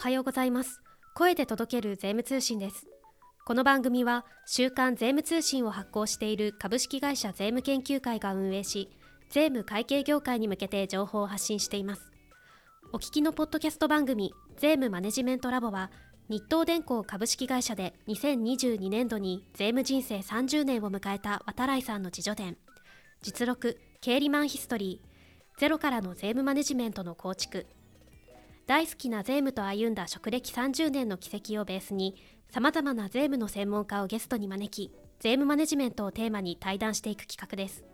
おはようございます。声で届ける税務通信です。この番組は週刊税務通信を発行している株式会社税務研究会が運営し税務会計業界に向けて情報を発信しています。お聞きのポッドキャスト番組税務マネジメントラボは日東電工株式会社で2022年度に税務人生30年を迎えた渡来さんの自助伝実録経理マンヒストリー。ゼロからの税務マネジメントの構築。大好きな税務と歩んだ職歴30年の軌跡をベースにさまざまな税務の専門家をゲストに招き税務マネジメントをテーマに対談していく企画です。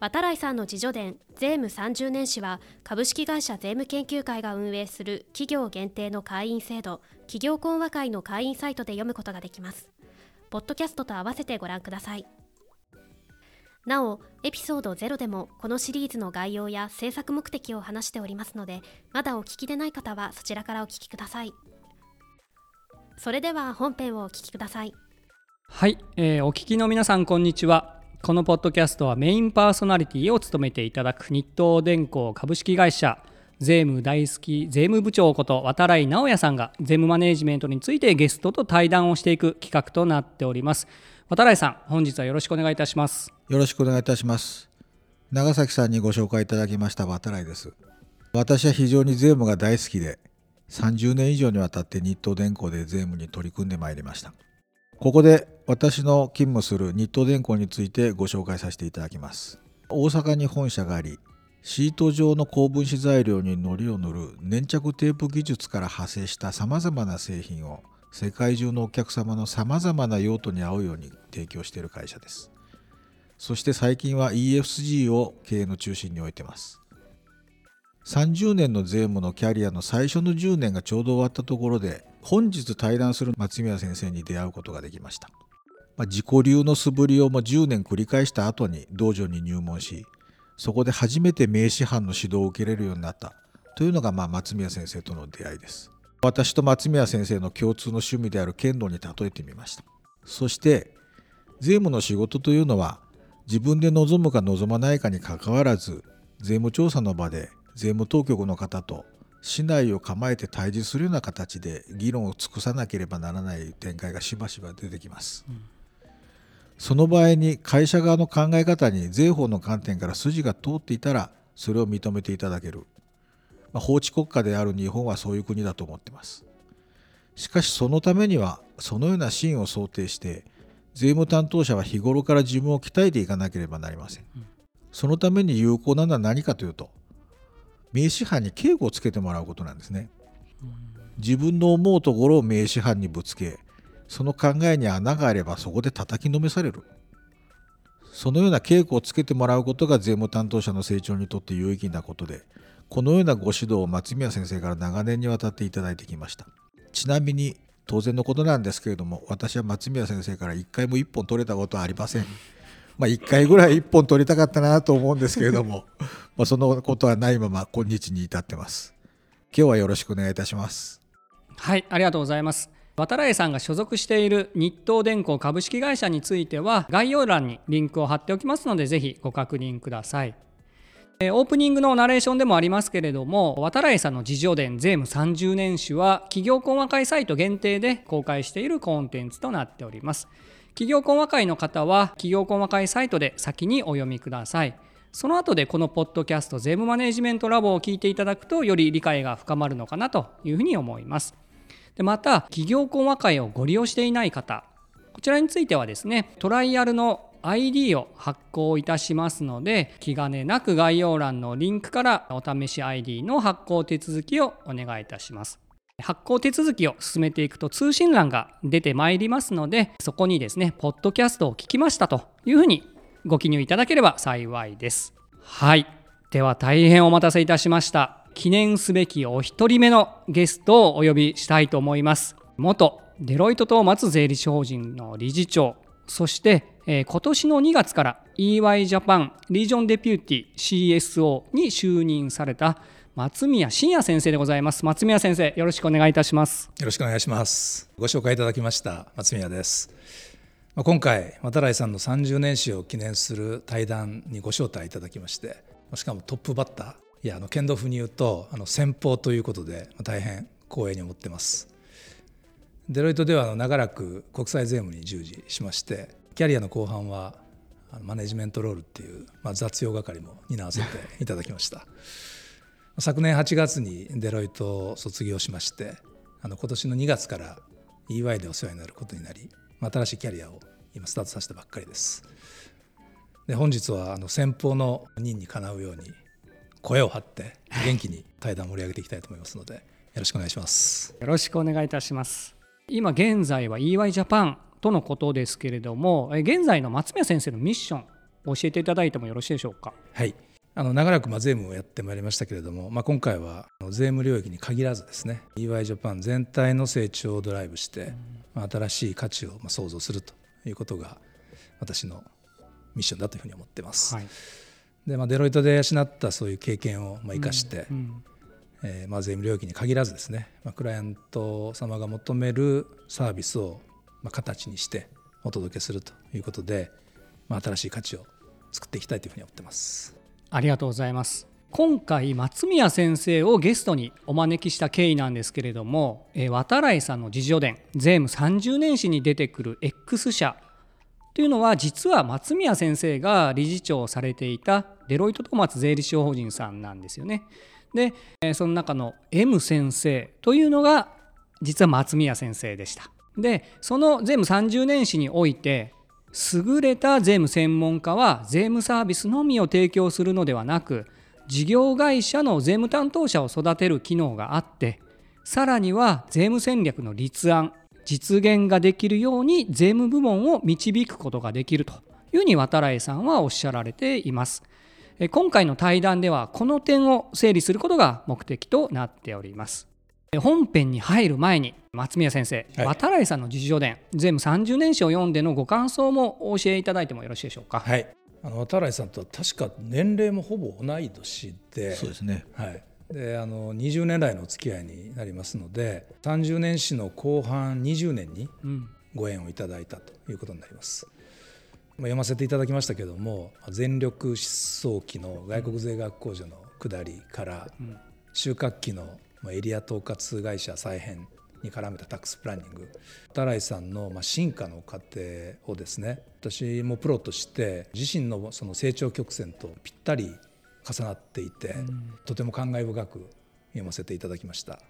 渡来さんの自助伝税務30年史は株式会社税務研究会が運営する企業限定の会員制度企業講話会の会員サイトで読むことができます。ポッドキャストと合わせてご覧ください。なおエピソード0でもこのシリーズの概要や制作目的を話しておりますのでまだお聞きでない方はそちらからお聞きください。それでは本編をお聞きください。はい、えー、お聞きの皆さんこんにちは。このポッドキャストはメインパーソナリティを務めていただく日東電工株式会社税務大好き税務部長こと渡来直也さんが税務マネジメントについてゲストと対談をしていく企画となっております。渡来さん本日はよろしくお願いいたします。よろしくお願いいたします。長崎さんにご紹介いただきました渡来です。私は非常に税務が大好きで30年以上にわたって日東電工で税務に取り組んでまいりました。ここで私の勤務する日東電工についてご紹介させていただきます。大阪に本社がありシート状の高分子材料に糊を塗る粘着テープ技術から派生したさまざまな製品を世界中のお客様のさまざまな用途に合うように提供している会社です。そして最近は EFG を経営の中心に置いてます。30年の税務のキャリアの最初の10年がちょうど終わったところで本日対談する松宮先生に出会うことができました、まあ、自己流の素振りをも10年繰り返した後に道場に入門しそこで初めて名刺班の指導を受けれるようになったというのがまあ松宮先生との出会いです。私と松宮先生の共通の趣味である剣道に例えてみました。そして税務の仕事というのは自分で望むか望まないかにかかわらず税務調査の場で税務当局の方と市内を構えて対峙するような形で議論を尽くさなければならない展開がしばしば出てきます、うん、その場合に会社側の考え方に税法の観点から筋が通っていたらそれを認めていただける。まあ、法治国家である日本はそういう国だと思ってます。しかしそのためにはそのようなシーンを想定して税務担当者は日頃から自分を鍛えていかなければなりません。そのために有効なのは何かというと名刺犯に警護をつけてもらうことなんですね。自分の思うところを名刺犯にぶつけその考えに穴があればそこで叩きのめされる。そのような稽古をつけてもらうことが税務担当者の成長にとって有意義なことでこのようなご指導を松宮先生から長年にわたっていただいてきました。ちなみに当然のことなんですけれども私は松宮先生から1回も1本取れたことはありません。まあ1回ぐらい1本取りたかったなと思うんですけれども まそのことはないまま今日に至ってます。今日はよろしくお願いいたします。はいありがとうございます。渡来さんが所属している日東電工株式会社については概要欄にリンクを貼っておきますのでぜひご確認くださいオープニングのナレーションでもありますけれども渡来さんの自助伝税務30年史は企業講話会サイト限定で公開しているコンテンツとなっております。企業講話会の方は企業講話会サイトで先にお読みください。その後でこのポッドキャスト税務マネジメントラボを聞いていただくとより理解が深まるのかなというふうに思います。でまた企業講話会をご利用していない方こちらについてはですねトライアルの ID を発行いたしますので気兼ねなく概要欄のリンクからお試し ID の発行手続きをお願いいたします。発行手続きを進めていくと通信欄が出てまいりますのでそこにですねポッドキャストを聞きましたというふうにご記入いただければ幸いです。はい。では大変お待たせいたしました。記念すべきお一人目のゲストをお呼びしたいと思います。元デロイトトーマツ税理士法人の理事長そしてえー、今年の2月から EY Japan Region Deputy CSO に就任された松宮真也先生でございます。松宮先生よろしくお願いいたします。よろしくお願いします。ご紹介いただきました松宮です。今回渡来さんの30年史を記念する対談にご招待いただきましてしかもトップバッターいやあの剣道風に言うとあの先方ということで大変光栄に思ってます。デロイトでは長らく国際税務に従事しましてキャリアの後半はマネジメントロールっていう、まあ、雑用係も担わせていただきました。昨年8月にデロイトを卒業しましてあの今年の2月から EY でお世話になることになり新しいキャリアを今スタートさせたばっかりです。で本日はあの先方の任にかなうように声を張って元気に対談を盛り上げていきたいと思いますのでよろしくお願いします。よろしくお願いいたします。今現在は EY ジャパンとのことですけれども現在の松宮先生のミッション教えていただいてもよろしいでしょうか？はい。あの長らくま税務をやってまいりましたけれども、まあ、今回は税務領域に限らずですね EY ジャパン全体の成長をドライブして、まあ、新しい価値を創造するということが私のミッションだというふうに思ってます。はい。でまあ、デロイトで養ったそういう経験をまあ生かして、うんうん、えー、まあ、税務領域に限らずですね、まあ、クライアント様が求めるサービスをまあ形にしてお届けするということで、まあ、新しい価値を作っていきたいというふうに思ってます。ありがとうございます。今回松宮先生をゲストにお招きした経緯なんですけれども、えー、渡来さんの自叙伝税務30年史に出てくる X 社というのは実は松宮先生が理事長をされていたデロイト・トマツ税理士法人さんなんですよね。でその中の M 先生というのが実は松宮先生でした。でその税務30年史において優れた税務専門家は税務サービスのみを提供するのではなく事業会社の税務担当者を育てる機能があってさらには税務戦略の立案実現ができるように税務部門を導くことができるというふうに渡来さんはおっしゃられています。今回の対談ではこの点を整理することが目的となっております。本編に入る前に松宮先生、はい、渡来さんの自叙伝全部30年史を読んでのご感想もお教えいただいてもよろしいでしょうか？はいあの渡来さんとは確か年齢もほぼ同い年でそうですね、はい、であの20年来のお付き合いになりますので30年史の後半20年にご縁をいただいたということになります。まあ、読ませていただきましたけども全力失踪期の外国税学控除の下りから収穫期のエリア統括会社再編に絡めたタックスプランニング。田来さんの進化の過程をですね私もプロとして自身のその成長曲線とぴったり重なっていて、うん、とても感慨深く読ませていただきました。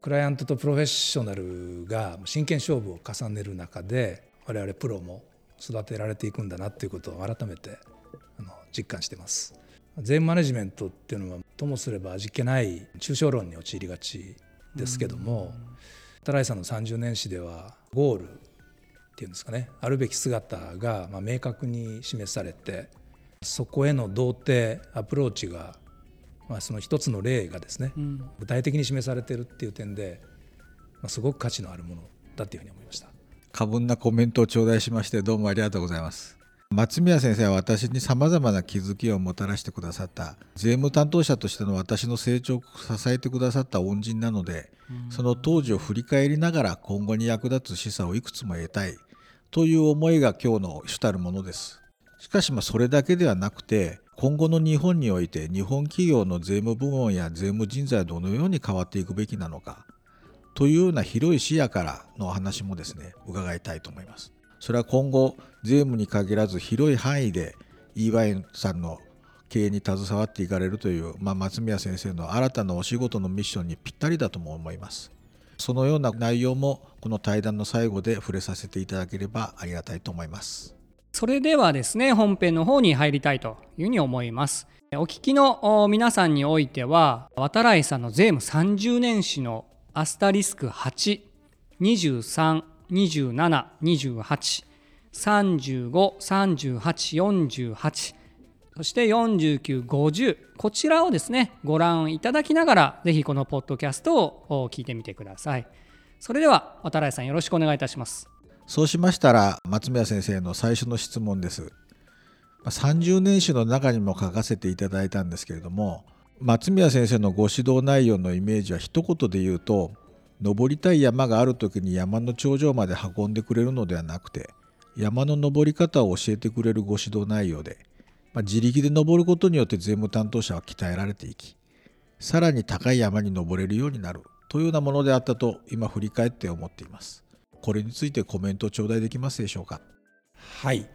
クライアントとプロフェッショナルが真剣勝負を重ねる中で我々プロも育てられていくんだなということを改めてあの実感してます。税務マネジメントっていうのはともすれば味気ない抽象論に陥りがちですけども田来さんの30年史ではゴールっていうんですかねあるべき姿がま明確に示されてそこへの童貞アプローチが、まあ、その一つの例がですね、うん、具体的に示されているっていう点で、まあ、すごく価値のあるものだというふうに思いました過分なコメントを頂戴しましてどうもありがとうございます。松宮先生は私にさまざまな気づきをもたらしてくださった。税務担当者としての私の成長を支えてくださった恩人なので、うん、その当時を振り返りながら今後に役立つ示唆をいくつも得たい。という思いが今日の主たるものです。しかしまあそれだけではなくて今後の日本において日本企業の税務部門や税務人材はどのように変わっていくべきなのかというような広い視野からのお話もですね伺いたいと思います。それは今後税務に限らず広い範囲で EY さんの経営に携わっていかれるという、まあ、松宮先生の新たなお仕事のミッションにぴったりだとも思います。そのような内容もこの対談の最後で触れさせていただければありがたいと思います。それではですね本編の方に入りたいというふうに思いますお聞きの皆さんにおいては渡来さんの税務30年史のアスタリスク8 23 27 28 35 38 48そして49、50こちらをですねご覧いただきながらぜひこのポッドキャストを聞いてみてくださいそれでは渡来さんよろしくお願いいたしますそうしましたら松宮先生の最初の質問です。30年史の中にも書かせていただいたんですけれども松宮先生のご指導内容のイメージは一言で言うと登りたい山がある時に山の頂上まで運んでくれるのではなくて山の登り方を教えてくれるご指導内容で、まあ、自力で登ることによって税務担当者は鍛えられていきさらに高い山に登れるようになるというようなものであったと今振り返って思っています。これについてコメント頂戴できますでしょうか？はい。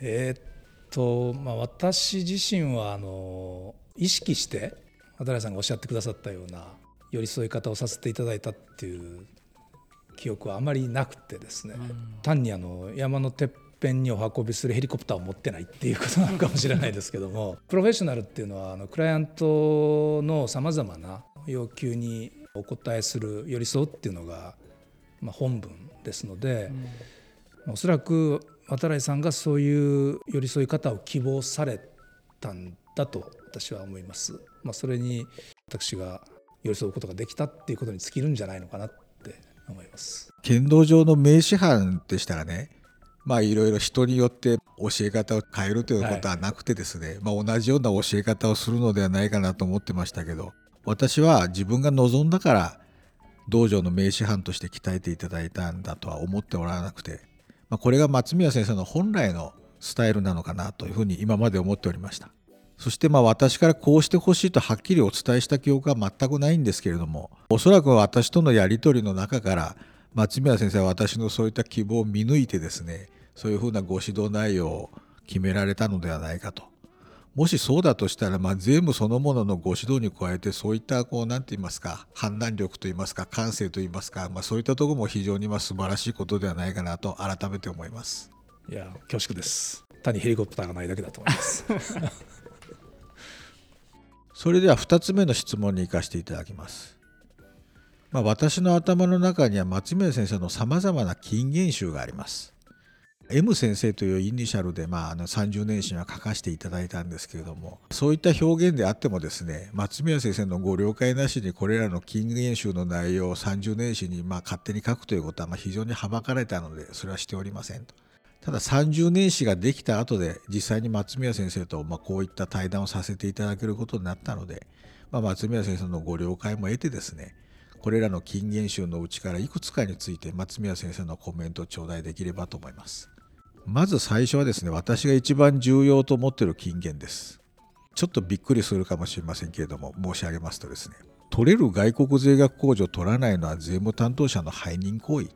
えー、っとまあ私自身はあの意識して渡さんがおっしゃってくださったような寄り添い方をさせていただいたっていう記憶はあまりなくてですね、うん、単にあの山のてっぺんにお運びするヘリコプターを持ってないっていうことなのかもしれないですけども プロフェッショナルっていうのはあのクライアントのさまざまな要求にお答えする寄り添うっていうのが、まあ、本文ですので、うん、おそらく渡来さんがそういう寄り添い方を希望されたんだと私は思います。まあ、それに私が寄り添うことができたっていうことに尽きるんじゃないのかなって思います剣道場の名師範でしたらねまあいろいろ人によって教え方を変えるということはなくてですね、はい、まあ同じような教え方をするのではないかなと思ってましたけど私は自分が望んだから道場の名師範として鍛えていただいたんだとは思っておらなくて、まあ、これが松宮先生の本来のスタイルなのかなというふうに今まで思っておりました。そしてまあ私からこうしてほしいとはっきりお伝えした記憶は全くないんですけれどもおそらく私とのやり取りの中から松宮先生は私のそういった希望を見抜いてですねそういうふうなご指導内容を決められたのではないかと。もしそうだとしたら、まあ、税務そのもののご指導に加えてそういったこう何て言いますか判断力といいますか感性といいますか、まあ、そういったところも非常にまあ素晴らしいことではないかなと改めて思いますいや恐縮です単にヘリコプターがないだけだと思います それでは2つ目の質問に行かせていただきます。まあ、私の頭の中には松宮先生のさまざまな金言集があります。M 先生というイニシャルで、まあ、あの30年史には書かせていただいたんですけれどもそういった表現であってもですね松宮先生のご了解なしにこれらの金言集の内容を30年史にま勝手に書くということはま非常にはばかれたのでそれはしておりませんと。ただ30年史ができた後で実際に松宮先生とまこういった対談をさせていただけることになったので、まあ、松宮先生のご了解も得てですねこれらの金言集のうちからいくつかについて松宮先生のコメントを頂戴できればと思いますまず最初はですね私が一番重要と思っている金言ですちょっとびっくりするかもしれませんけれども申し上げますとですね取れる外国税額控除を取らないのは税務担当者の背任行為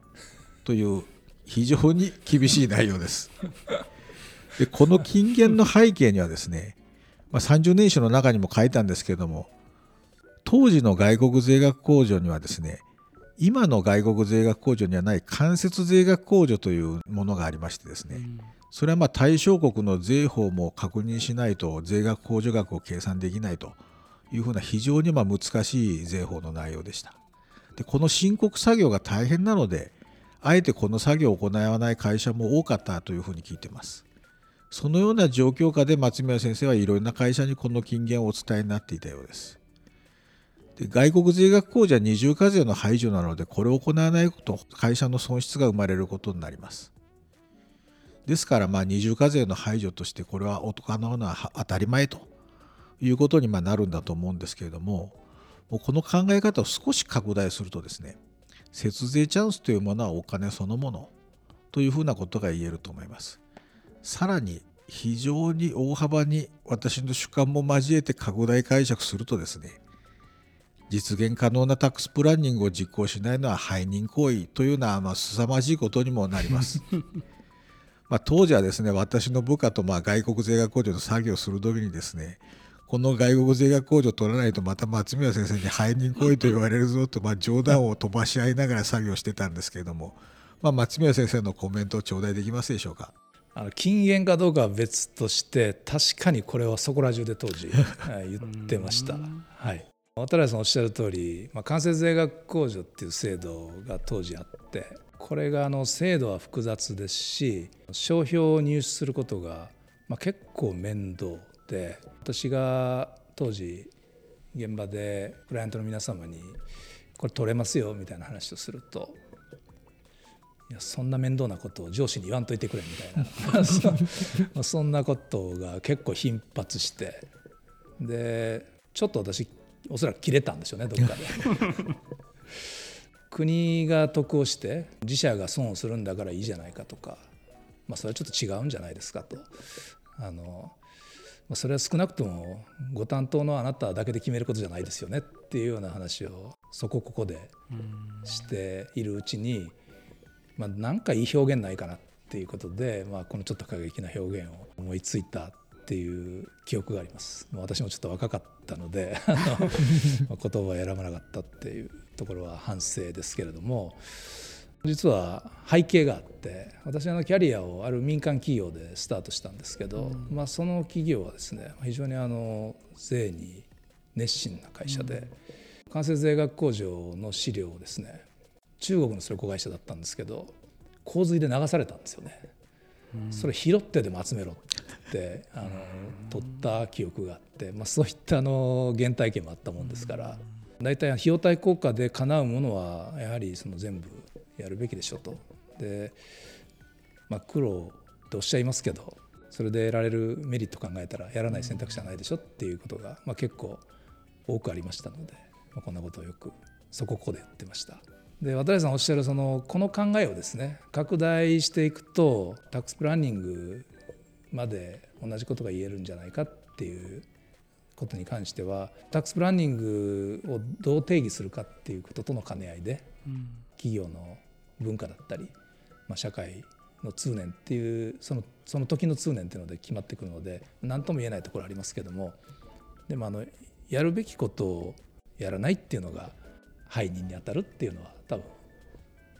という非常に厳しい内容です。でこの金言の背景にはですね、まあ、30年史の中にも書いたんですけれども当時の外国税額控除にはですね今の外国税額控除にはない間接税額控除というものがありましてですね、それはまあ対象国の税法も確認しないと税額控除額を計算できないというふうな非常にま難しい税法の内容でした。でこの申告作業が大変なのであえてこの作業を行わない会社も多かったというふうに聞いています。そのような状況下で松宮先生はいろんな会社にこの金言をお伝えになっていたようです。で外国税額控除は二重課税の排除なのでこれを行わないと会社の損失が生まれることになります。ですからまあ二重課税の排除としてこれは行うのは当たり前ということにまなるんだと思うんですけれどももうこの考え方を少し拡大するとですね節税チャンスというものはお金そのものというふうなことが言えると思います。さらに非常に大幅に私の主観も交えて拡大解釈するとですね実現可能なタックスプランニングを実行しないのは背任行為というのはまあ凄まじいことにもなります。まあ当時はですね私の部下とまあ外国税額控除の作業をする時にですねこの外国税額控除を取らないとまた松宮先生に背任行為と言われるぞと、まあ、冗談を飛ばし合いながら作業してたんですけれども、まあ、松宮先生のコメントを頂戴できますでしょうか？あの禁煙かどうかは別として確かにこれはそこら中で当時言ってました。はい、渡来さんおっしゃる通り、まあ、間接税額控除っていう制度が当時あってこれがあの制度は複雑ですし商標を入手することが、まあ、結構面倒で私が当時現場でクライアントの皆様にこれ取れますよみたいな話をするといやそんな面倒なことを上司に言わんといてくれみたいな そんなことが結構頻発してでちょっと私おそらく切れたんでしょうねどっかで。国が得をして自社が損をするんだからいいじゃないかとか、まあ、それはちょっと違うんじゃないですかと。あのそれは少なくともご担当のあなただけで決めることじゃないですよねっていうような話をそこここでしているうちに、まあ、なんかいい表現ないかなっていうことで、まあ、このちょっと過激な表現を思いついたっていう記憶があります。私もちょっと若かったので 言葉を選ばなかったっていうところは反省ですけれども実は背景があって私のキャリアをある民間企業でスタートしたんですけど、うん、まあ、その企業はですね非常にあの税に熱心な会社で、うん、関西税額工場の資料をですね中国のそれ子会社だったんですけど洪水で流されたんですよね。うん、それ拾ってでも集めろってあの取った記憶があって、まあ、そういったあの原体験もあったもんですから大体費用対効果で叶うものはやはりその全部やるべきでしょと。で、まあ、苦労とおっしゃいますけどそれで得られるメリット考えたらやらない選択肢はないでしょっていうことが、まあ、結構多くありましたので、まあ、こんなことをよくそこここで言ってました。で渡辺さんおっしゃるそのこの考えをですね拡大していくとタックスプランニングまで同じことが言えるんじゃないかっていうことに関してはタックスプランニングをどう定義するかっていうこととの兼ね合いで、企業の文化だったり、まあ、社会の通念っていうそのその時の通念っていうので決まってくるので何とも言えないところありますけどもでもあのやるべきことをやらないっていうのが背任に当たるっていうのは多分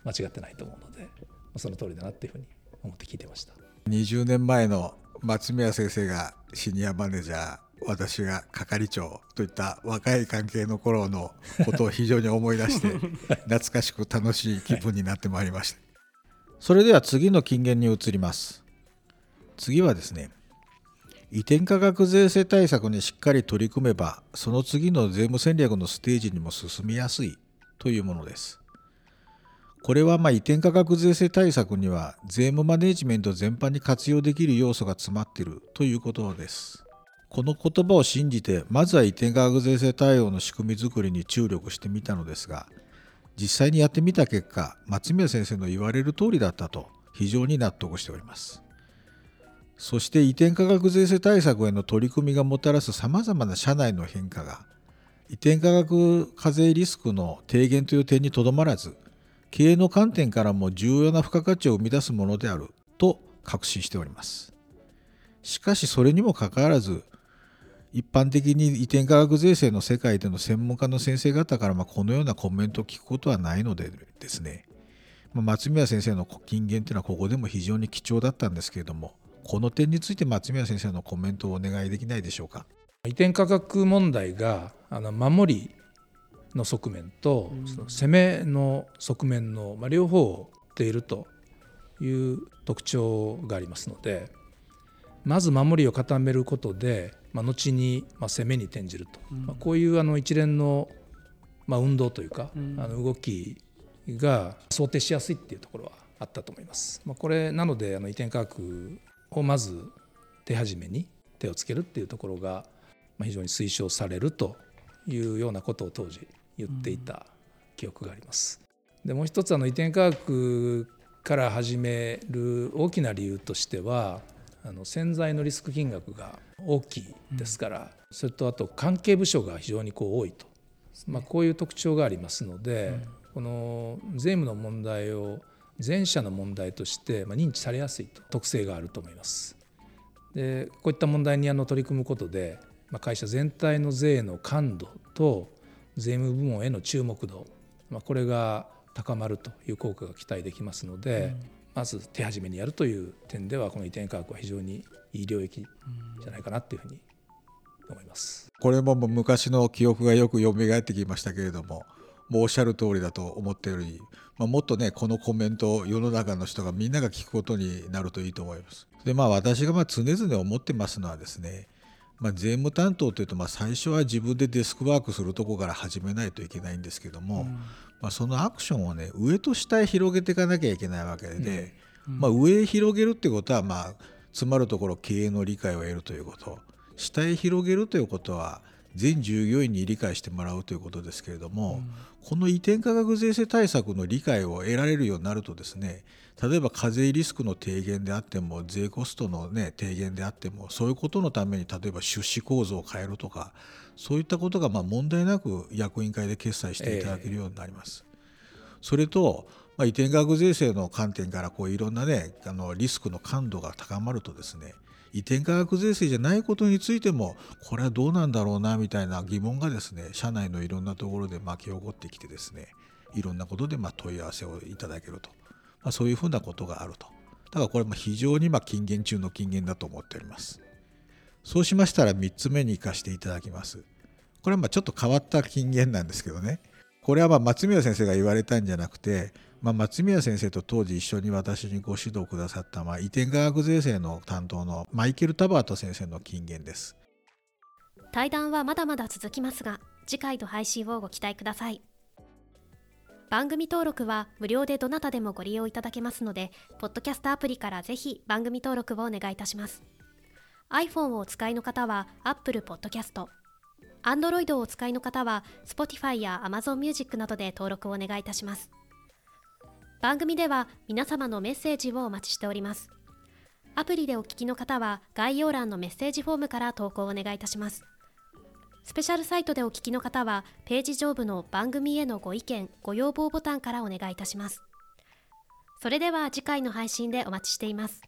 間違ってないと思うのでその通りだなっていうふうに思って聞いてました20年前の松宮先生がシニアマネージャー私が係長といった若い関係の頃のことを非常に思い出して 懐かしく楽しい気分になってまいりました。それでは次の金言に移ります。次はですね移転価格税制対策にしっかり取り組めばその次の税務戦略のステージにも進みやすいというものですこれはま移転価格税制対策には税務マネジメント全般に活用できる要素が詰まっているということです。この言葉を信じてまずは移転価格税制対応の仕組み作りに注力してみたのですが実際にやってみた結果松宮先生の言われる通りだったと非常に納得しております。そして移転価格税制対策への取り組みがもたらすさまざまな社内の変化が移転価格課税リスクの低減という点にとどまらず経営の観点からも重要な付加価値を生み出すものであると確信しております。しかしそれにもかかわらず一般的に移転価格税制の世界での専門家の先生方からこのようなコメントを聞くことはないのでですね。松宮先生の金言というのはここでも非常に貴重だったんですけれどもこの点について松宮先生のコメントをお願いできないでしょうか。移転価格問題があの守りの側面と、その攻めの側面の、まあ、両方を持っているという特徴がありますのでまず守りを固めることでまあ、後にまあ攻めに転じると、うん、まあ、こういうあの一連のまあ運動というか、うん、あの動きが想定しやすいっていうところはあったと思います。まあ、これなのであの移転価格をまず手始めに手をつけるっていうところが非常に推奨されるというようなことを当時言っていた記憶があります。でもう一つあの移転価格から始める大きな理由としてはあの潜在のリスク金額が大きいですから、うん、それとあと関係部署が非常にこう多いと、まあ、こういう特徴がありますので、うん、この税務の問題を全社の問題として認知されやすいと特性があると思います。でこういった問題にあの取り組むことで、まあ、会社全体の税の感度と税務部門への注目度、まあ、これが高まるという効果が期待できますので、まず手始めにやるという点ではこの移転価格は非常にいい領域じゃないかなというふうに思います。これも昔の記憶がよく蘇ってきましたけれどももうおっしゃる通りだと思っており、まあ、もっとねこのコメントを世の中の人がみんなが聞くことになるといいと思います。でまあ私がまあ常々思ってますのはですねまあ、税務担当というとまあ最初は自分でデスクワークするとこから始めないといけないんですけども、うん、まあ、そのアクションをね上と下へ広げていかなきゃいけないわけで、うん、まあ、上へ広げるっていうことはまあ詰まるところ経営の理解を得るということ下へ広げるということは全従業員に理解してもらうということですけれども、うん、この移転価格税制対策の理解を得られるようになるとですね例えば課税リスクの低減であっても税コストの、ね、低減であってもそういうことのために例えば出資構造を変えるとかそういったことがまあ問題なく役員会で決裁していただけるようになります。えー、それとまあ、移転額税制の観点からこういろんなねあのリスクの感度が高まるとですね移転価格税制じゃないことについてもこれはどうなんだろうなみたいな疑問がですね社内のいろんなところで巻き起こってきてですねいろんなことでま問い合わせをいただけると、まあ、そういうふうなことがあると。だからこれも非常にま金言中の金言だと思っております。そうしましたら3つ目に生かしていただきます。これはまちょっと変わった金言なんですけどね。これはま松宮先生が言われたんじゃなくてまあ、松宮先生と当時一緒に私にご指導くださった、まあ、移転科学税制の担当のマイケル・タバート先生の金言です。対談はまだまだ続きますが次回の配信をご期待ください。番組登録は無料でどなたでもご利用いただけますのでポッドキャストアプリからぜひ番組登録をお願いいたします。iPhone をお使いの方は Apple Podcast Android をお使いの方は Spotify や Amazon Music などで登録をお願いいたします。番組では皆様のメッセージをお待ちしております。アプリでお聞きの方は概要欄のメッセージフォームから投稿をお願いいたします。スペシャルサイトでお聞きの方はページ上部の番組へのご意見ご要望ボタンからお願いいたします。それでは次回の配信でお待ちしています。